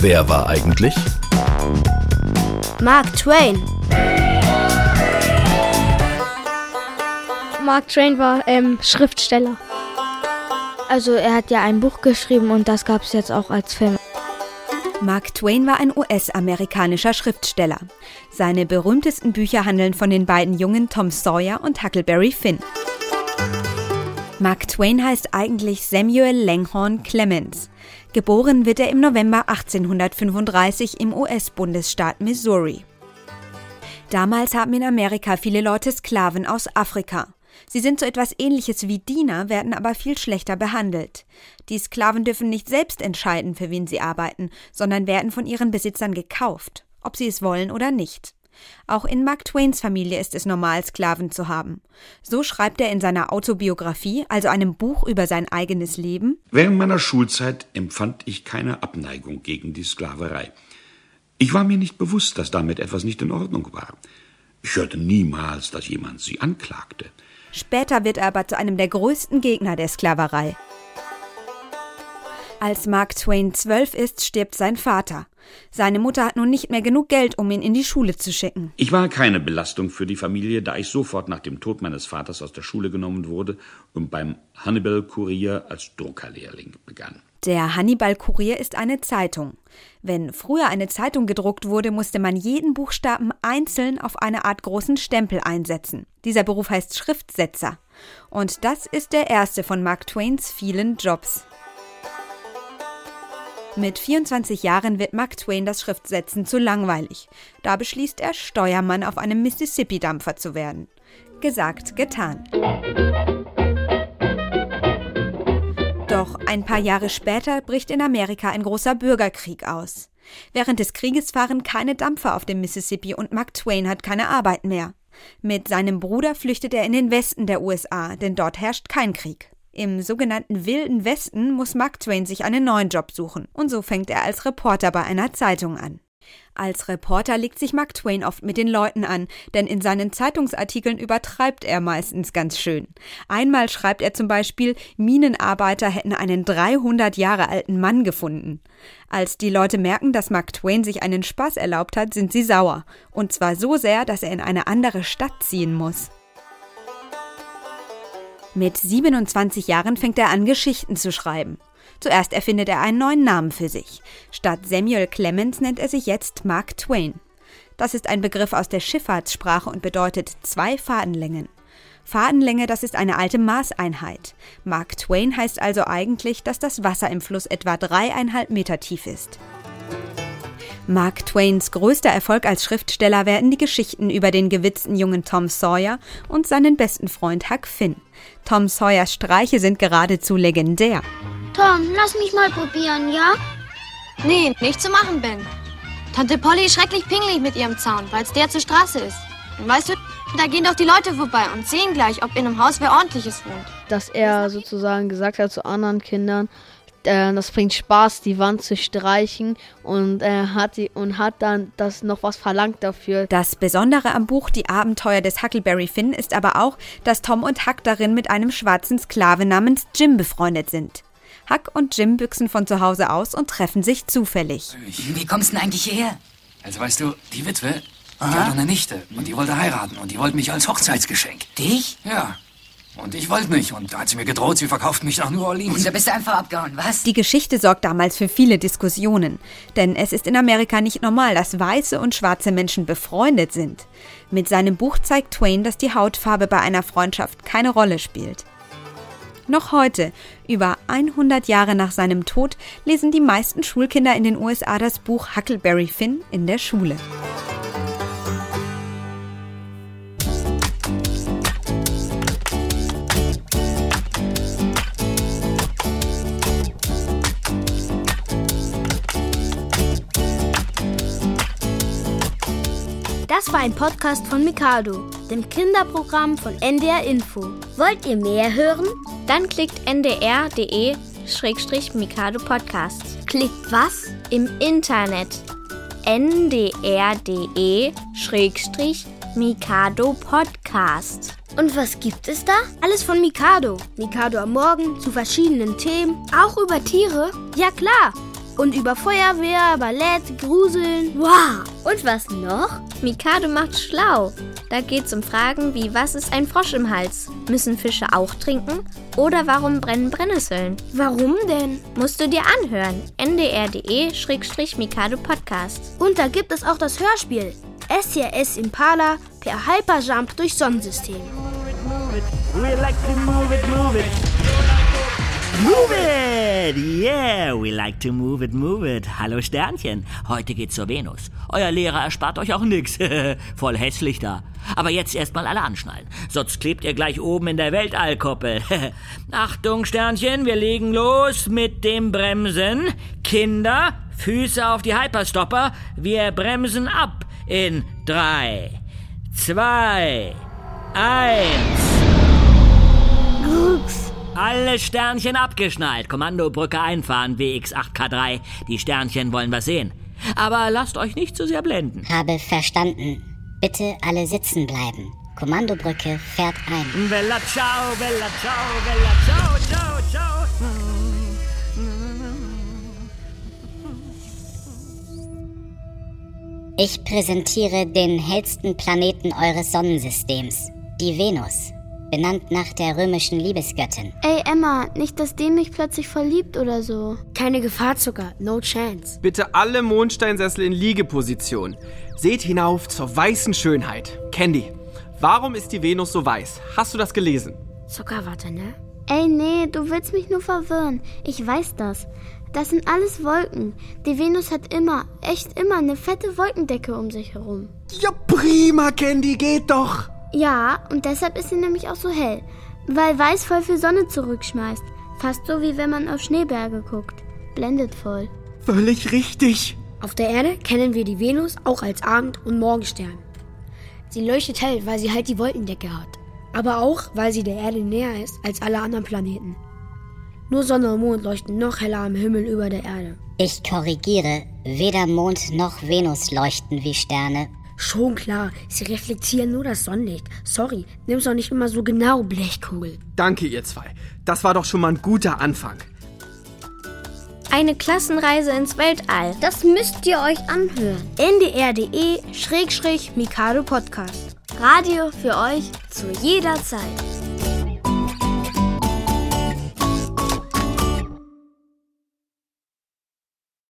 Wer war eigentlich? Mark Twain. Mark Twain war ähm, Schriftsteller. Also er hat ja ein Buch geschrieben und das gab es jetzt auch als Film. Mark Twain war ein US-amerikanischer Schriftsteller. Seine berühmtesten Bücher handeln von den beiden Jungen Tom Sawyer und Huckleberry Finn. Mark Twain heißt eigentlich Samuel Langhorne Clemens. Geboren wird er im November 1835 im US-Bundesstaat Missouri. Damals haben in Amerika viele Leute Sklaven aus Afrika. Sie sind so etwas ähnliches wie Diener, werden aber viel schlechter behandelt. Die Sklaven dürfen nicht selbst entscheiden, für wen sie arbeiten, sondern werden von ihren Besitzern gekauft, ob sie es wollen oder nicht. Auch in Mark Twains Familie ist es normal, Sklaven zu haben. So schreibt er in seiner Autobiografie, also einem Buch über sein eigenes Leben. Während meiner Schulzeit empfand ich keine Abneigung gegen die Sklaverei. Ich war mir nicht bewusst, dass damit etwas nicht in Ordnung war. Ich hörte niemals, dass jemand sie anklagte. Später wird er aber zu einem der größten Gegner der Sklaverei. Als Mark Twain zwölf ist, stirbt sein Vater. Seine Mutter hat nun nicht mehr genug Geld, um ihn in die Schule zu schicken. Ich war keine Belastung für die Familie, da ich sofort nach dem Tod meines Vaters aus der Schule genommen wurde und beim Hannibal Kurier als Druckerlehrling begann. Der Hannibal Kurier ist eine Zeitung. Wenn früher eine Zeitung gedruckt wurde, musste man jeden Buchstaben einzeln auf eine Art großen Stempel einsetzen. Dieser Beruf heißt Schriftsetzer. Und das ist der erste von Mark Twains vielen Jobs. Mit 24 Jahren wird Mark Twain das Schriftsetzen zu langweilig. Da beschließt er, Steuermann auf einem Mississippi-Dampfer zu werden. Gesagt, getan. Doch ein paar Jahre später bricht in Amerika ein großer Bürgerkrieg aus. Während des Krieges fahren keine Dampfer auf dem Mississippi und Mark Twain hat keine Arbeit mehr. Mit seinem Bruder flüchtet er in den Westen der USA, denn dort herrscht kein Krieg. Im sogenannten Wilden Westen muss Mark Twain sich einen neuen Job suchen, und so fängt er als Reporter bei einer Zeitung an. Als Reporter legt sich Mark Twain oft mit den Leuten an, denn in seinen Zeitungsartikeln übertreibt er meistens ganz schön. Einmal schreibt er zum Beispiel, Minenarbeiter hätten einen 300 Jahre alten Mann gefunden. Als die Leute merken, dass Mark Twain sich einen Spaß erlaubt hat, sind sie sauer. Und zwar so sehr, dass er in eine andere Stadt ziehen muss. Mit 27 Jahren fängt er an, Geschichten zu schreiben. Zuerst erfindet er einen neuen Namen für sich. Statt Samuel Clemens nennt er sich jetzt Mark Twain. Das ist ein Begriff aus der Schifffahrtssprache und bedeutet zwei Fadenlängen. Fadenlänge, das ist eine alte Maßeinheit. Mark Twain heißt also eigentlich, dass das Wasser im Fluss etwa dreieinhalb Meter tief ist. Mark Twains größter Erfolg als Schriftsteller werden die Geschichten über den gewitzten jungen Tom Sawyer und seinen besten Freund Huck Finn. Tom Sawyers Streiche sind geradezu legendär. Tom, lass mich mal probieren, ja? Nee, nicht zu machen, Ben. Tante Polly ist schrecklich pingelig mit ihrem Zaun, weil es der zur Straße ist. Und weißt du, da gehen doch die Leute vorbei und sehen gleich, ob in einem Haus wer ordentliches wohnt. Dass er sozusagen gesagt hat zu anderen Kindern, äh, das bringt Spaß, die Wand zu streichen und er hat die, und hat dann das noch was verlangt dafür. Das Besondere am Buch Die Abenteuer des Huckleberry Finn ist aber auch, dass Tom und Huck darin mit einem schwarzen Sklave namens Jim befreundet sind. Huck und Jim büchsen von zu Hause aus und treffen sich zufällig. Wie kommst du denn eigentlich hierher? Also weißt du, die Witwe, die hat eine Nichte und die wollte heiraten und die wollte mich als Hochzeitsgeschenk. Dich? Ja. Und ich wollte nicht und da hat sie mir gedroht, sie verkauft mich nach New Orleans. Und da bist du einfach abgehauen, was? Die Geschichte sorgt damals für viele Diskussionen, denn es ist in Amerika nicht normal, dass weiße und schwarze Menschen befreundet sind. Mit seinem Buch zeigt Twain, dass die Hautfarbe bei einer Freundschaft keine Rolle spielt. Noch heute, über 100 Jahre nach seinem Tod, lesen die meisten Schulkinder in den USA das Buch Huckleberry Finn in der Schule. Das war ein Podcast von Mikado, dem Kinderprogramm von NDR Info. Wollt ihr mehr hören? Dann klickt ndr.de-mikado Podcast. Klickt was? Im Internet ndr.de-mikado Podcast. Und was gibt es da? Alles von Mikado. Mikado am Morgen zu verschiedenen Themen. Auch über Tiere? Ja klar. Und über Feuerwehr, Ballett, Gruseln. Wow! Und was noch? Mikado macht schlau. Da geht's um Fragen wie, was ist ein Frosch im Hals? Müssen Fische auch trinken? Oder warum brennen Brennnesseln? Warum denn? Musst du dir anhören. ndr.de-mikado Podcast. Und da gibt es auch das Hörspiel. SCS Impala per Hyperjump durch Sonnensystem. We like to move it, move it. Move it! Yeah, we like to move it, move it. Hallo Sternchen, heute geht's zur Venus. Euer Lehrer erspart euch auch nix. Voll hässlich da. Aber jetzt erstmal alle anschnallen, sonst klebt ihr gleich oben in der Weltallkuppel. Achtung Sternchen, wir legen los mit dem Bremsen. Kinder, Füße auf die Hyperstopper. Wir bremsen ab in drei, zwei, eins. Alle Sternchen abgeschnallt. Kommandobrücke einfahren, WX8K3. Die Sternchen wollen was sehen. Aber lasst euch nicht zu sehr blenden. Habe verstanden. Bitte alle sitzen bleiben. Kommandobrücke fährt ein. Bella ciao, bella ciao, bella ciao, ciao, ciao. Ich präsentiere den hellsten Planeten eures Sonnensystems, die Venus, benannt nach der römischen Liebesgöttin. Ey Emma, nicht, dass dem mich plötzlich verliebt oder so. Keine Gefahr, Zucker. No chance. Bitte alle Mondsteinsessel in Liegeposition. Seht hinauf zur weißen Schönheit. Candy, warum ist die Venus so weiß? Hast du das gelesen? Zucker, warte, ne? Ey, nee, du willst mich nur verwirren. Ich weiß das. Das sind alles Wolken. Die Venus hat immer, echt immer eine fette Wolkendecke um sich herum. Ja, prima, Candy, geht doch. Ja, und deshalb ist sie nämlich auch so hell. Weil weiß voll viel Sonne zurückschmeißt. Fast so wie wenn man auf Schneeberge guckt. Blendet voll. Völlig richtig. Auf der Erde kennen wir die Venus auch als Abend- und Morgenstern. Sie leuchtet hell, weil sie halt die Wolkendecke hat. Aber auch, weil sie der Erde näher ist als alle anderen Planeten. Nur Sonne und Mond leuchten noch heller am Himmel über der Erde. Ich korrigiere, weder Mond noch Venus leuchten wie Sterne. Schon klar, sie reflektieren nur das Sonnenlicht. Sorry, nimm's doch nicht immer so genau, Blechkugel. Danke, ihr zwei. Das war doch schon mal ein guter Anfang. Eine Klassenreise ins Weltall. Das müsst ihr euch anhören. ndr.de-mikado Podcast. Radio für euch zu jeder Zeit.